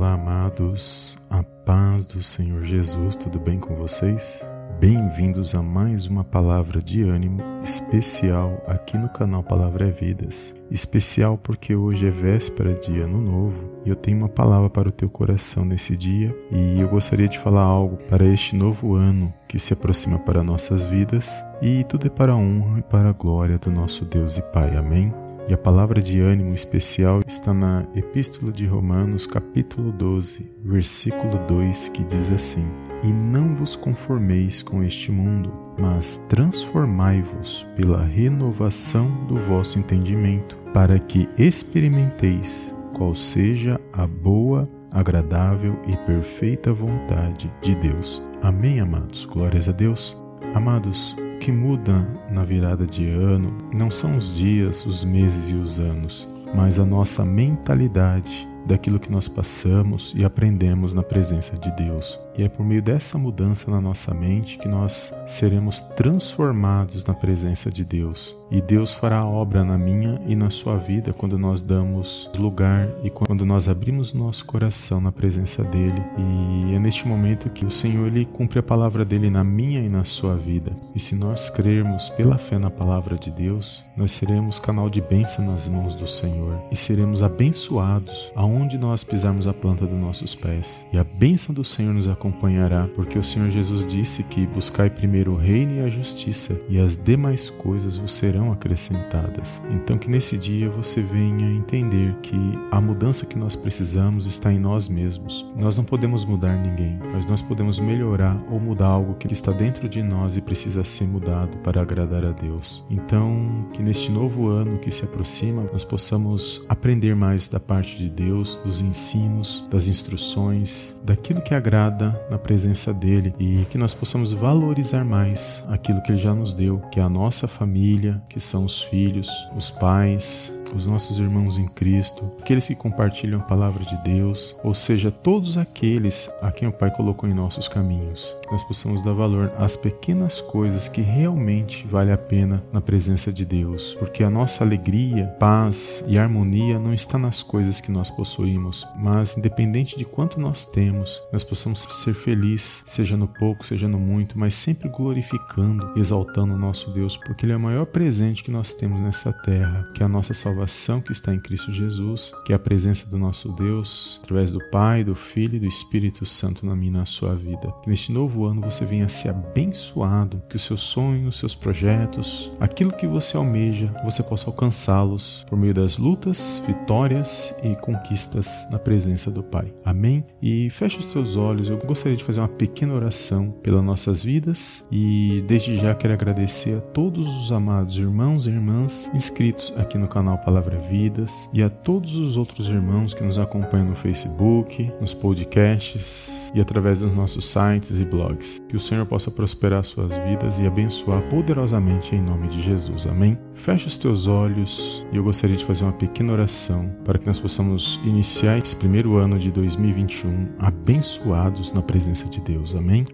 Olá, amados, a paz do Senhor Jesus, tudo bem com vocês? Bem-vindos a mais uma palavra de ânimo especial aqui no canal Palavra é Vidas. Especial porque hoje é véspera de Ano Novo e eu tenho uma palavra para o teu coração nesse dia e eu gostaria de falar algo para este novo ano que se aproxima para nossas vidas e tudo é para a honra e para a glória do nosso Deus e Pai. Amém? E a palavra de ânimo especial está na Epístola de Romanos, capítulo 12, versículo 2, que diz assim: E não vos conformeis com este mundo, mas transformai-vos pela renovação do vosso entendimento, para que experimenteis qual seja a boa, agradável e perfeita vontade de Deus. Amém, amados. Glórias a Deus. Amados, que muda na virada de ano não são os dias, os meses e os anos, mas a nossa mentalidade daquilo que nós passamos e aprendemos na presença de Deus. E é por meio dessa mudança na nossa mente que nós seremos transformados na presença de Deus. E Deus fará obra na minha e na sua vida quando nós damos lugar e quando nós abrimos nosso coração na presença dele. E é neste momento que o Senhor ele cumpre a palavra dele na minha e na sua vida. E se nós crermos pela fé na palavra de Deus, nós seremos canal de bênção nas mãos do Senhor e seremos abençoados aonde nós pisarmos a planta dos nossos pés. E a bênção do Senhor nos acompanhará, porque o Senhor Jesus disse que buscai primeiro o reino e a justiça, e as demais coisas vos serão acrescentadas. Então que nesse dia você venha entender que a mudança que nós precisamos está em nós mesmos. Nós não podemos mudar ninguém, mas nós podemos melhorar ou mudar algo que está dentro de nós e precisa ser mudado para agradar a Deus. Então, que neste novo ano que se aproxima, nós possamos aprender mais da parte de Deus, dos ensinos, das instruções, daquilo que agrada na presença dele e que nós possamos valorizar mais aquilo que ele já nos deu, que é a nossa família, que são os filhos, os pais, os nossos irmãos em Cristo, aqueles que compartilham a palavra de Deus, ou seja, todos aqueles a quem o Pai colocou em nossos caminhos. Nós possamos dar valor às pequenas coisas que realmente vale a pena na presença de Deus, porque a nossa alegria, paz e harmonia não está nas coisas que nós possuímos, mas independente de quanto nós temos, nós possamos ser felizes, seja no pouco, seja no muito, mas sempre glorificando exaltando o nosso Deus, porque ele é o maior presente que nós temos nessa terra, que é a nossa salvação salvação que está em Cristo Jesus, que é a presença do nosso Deus, através do Pai, do Filho e do Espírito Santo na minha na sua vida. Que neste novo ano você venha ser abençoado, que os seus sonhos, seus projetos, aquilo que você almeja, você possa alcançá-los por meio das lutas, vitórias e conquistas na presença do Pai. Amém? E feche os teus olhos, eu gostaria de fazer uma pequena oração pelas nossas vidas e desde já quero agradecer a todos os amados irmãos e irmãs inscritos aqui no canal Palavra Vidas e a todos os outros irmãos que nos acompanham no Facebook, nos podcasts e através dos nossos sites e blogs. Que o Senhor possa prosperar suas vidas e abençoar poderosamente em nome de Jesus. Amém? Feche os teus olhos e eu gostaria de fazer uma pequena oração para que nós possamos iniciar esse primeiro ano de 2021 abençoados na presença de Deus. Amém?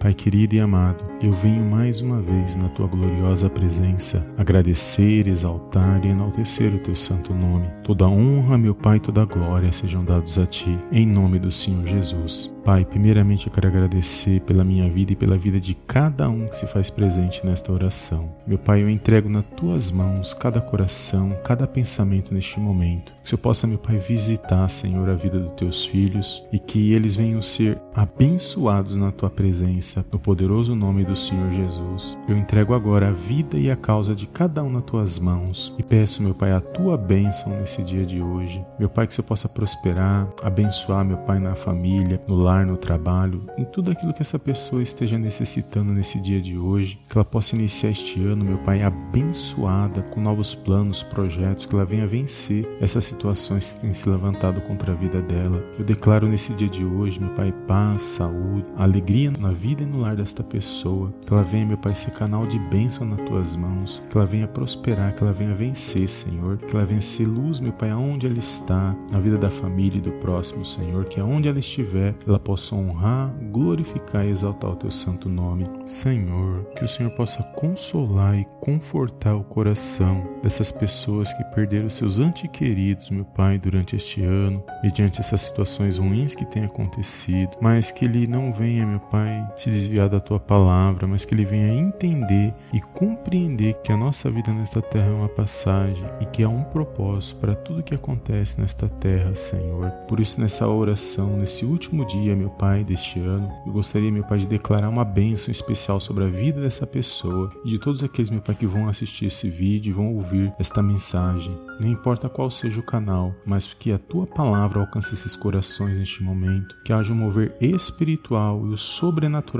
Pai querido e amado, eu venho mais uma vez na tua gloriosa presença agradecer, exaltar e enaltecer o teu santo nome. Toda honra, meu Pai, toda glória sejam dados a ti, em nome do Senhor Jesus. Pai, primeiramente eu quero agradecer pela minha vida e pela vida de cada um que se faz presente nesta oração. Meu Pai, eu entrego nas tuas mãos cada coração, cada pensamento neste momento. Que o Senhor possa, meu Pai, visitar, Senhor, a vida dos teus filhos e que eles venham ser abençoados na tua presença, no poderoso nome do Senhor Jesus. Eu entrego agora a vida e a causa de cada um nas tuas mãos e peço, meu Pai, a tua bênção nesse dia de hoje. Meu Pai, que o Senhor possa prosperar, abençoar, meu Pai, na família, no lar, no trabalho, em tudo aquilo que essa pessoa esteja necessitando nesse dia de hoje. Que ela possa iniciar este ano, meu Pai, abençoada, com novos planos, projetos, que ela venha vencer essas situações que têm se levantado contra a vida dela. Eu declaro nesse dia de hoje, meu Pai, paz, saúde, alegria na vida vida e no lar desta pessoa. Que ela venha, meu Pai, ser canal de bênção nas tuas mãos. Que ela venha prosperar, que ela venha vencer, Senhor. Que ela venha ser luz, meu Pai, aonde ela está, na vida da família e do próximo, Senhor. Que aonde ela estiver, ela possa honrar, glorificar e exaltar o teu santo nome. Senhor, que o Senhor possa consolar e confortar o coração dessas pessoas que perderam seus antequeridos, meu Pai, durante este ano, mediante essas situações ruins que têm acontecido, mas que ele não venha, meu Pai, se desviar da tua palavra, mas que ele venha entender e compreender que a nossa vida nesta terra é uma passagem e que há um propósito para tudo que acontece nesta terra, Senhor. Por isso, nessa oração, nesse último dia, meu Pai, deste ano, eu gostaria, meu Pai, de declarar uma bênção especial sobre a vida dessa pessoa e de todos aqueles, meu Pai, que vão assistir esse vídeo e vão ouvir esta mensagem. Não importa qual seja o canal, mas que a tua palavra alcance esses corações neste momento, que haja um mover espiritual e o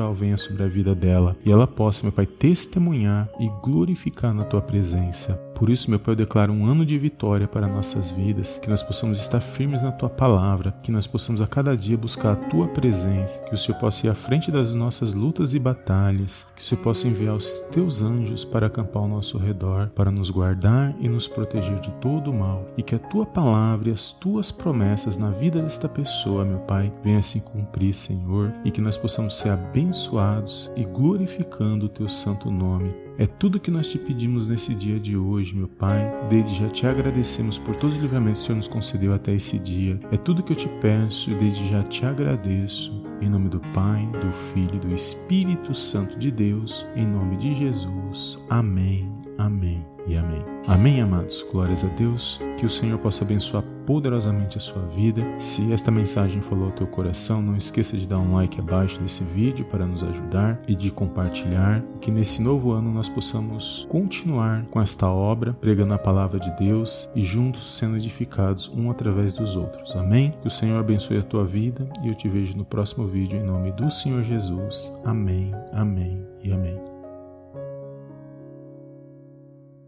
sobrenatural venha sobre a vida dela e ela possa, meu Pai, testemunhar e glorificar na tua presença. Por isso, meu Pai, eu declaro um ano de vitória para nossas vidas, que nós possamos estar firmes na tua palavra, que nós possamos a cada dia buscar a tua presença, que o Senhor possa ir à frente das nossas lutas e batalhas, que o Senhor possa enviar os teus anjos para acampar ao nosso redor, para nos guardar e nos proteger de todo o mal, e que a tua palavra e as tuas promessas na vida desta pessoa, meu Pai, venham se cumprir, Senhor, e que nós possamos ser abençoados e glorificando o teu santo nome. É tudo que nós te pedimos nesse dia de hoje, meu Pai. Desde já te agradecemos por todos os livramentos que o Senhor nos concedeu até esse dia. É tudo que eu te peço e desde já te agradeço. Em nome do Pai, do Filho e do Espírito Santo de Deus, em nome de Jesus. Amém, amém e amém. Amém, amados. Glórias a Deus. Que o Senhor possa abençoar poderosamente a sua vida. Se esta mensagem falou ao teu coração, não esqueça de dar um like abaixo desse vídeo para nos ajudar e de compartilhar. Que nesse novo ano nós possamos continuar com esta obra, pregando a palavra de Deus e juntos sendo edificados um através dos outros. Amém? Que o Senhor abençoe a tua vida e eu te vejo no próximo vídeo em nome do Senhor Jesus. Amém, amém e amém.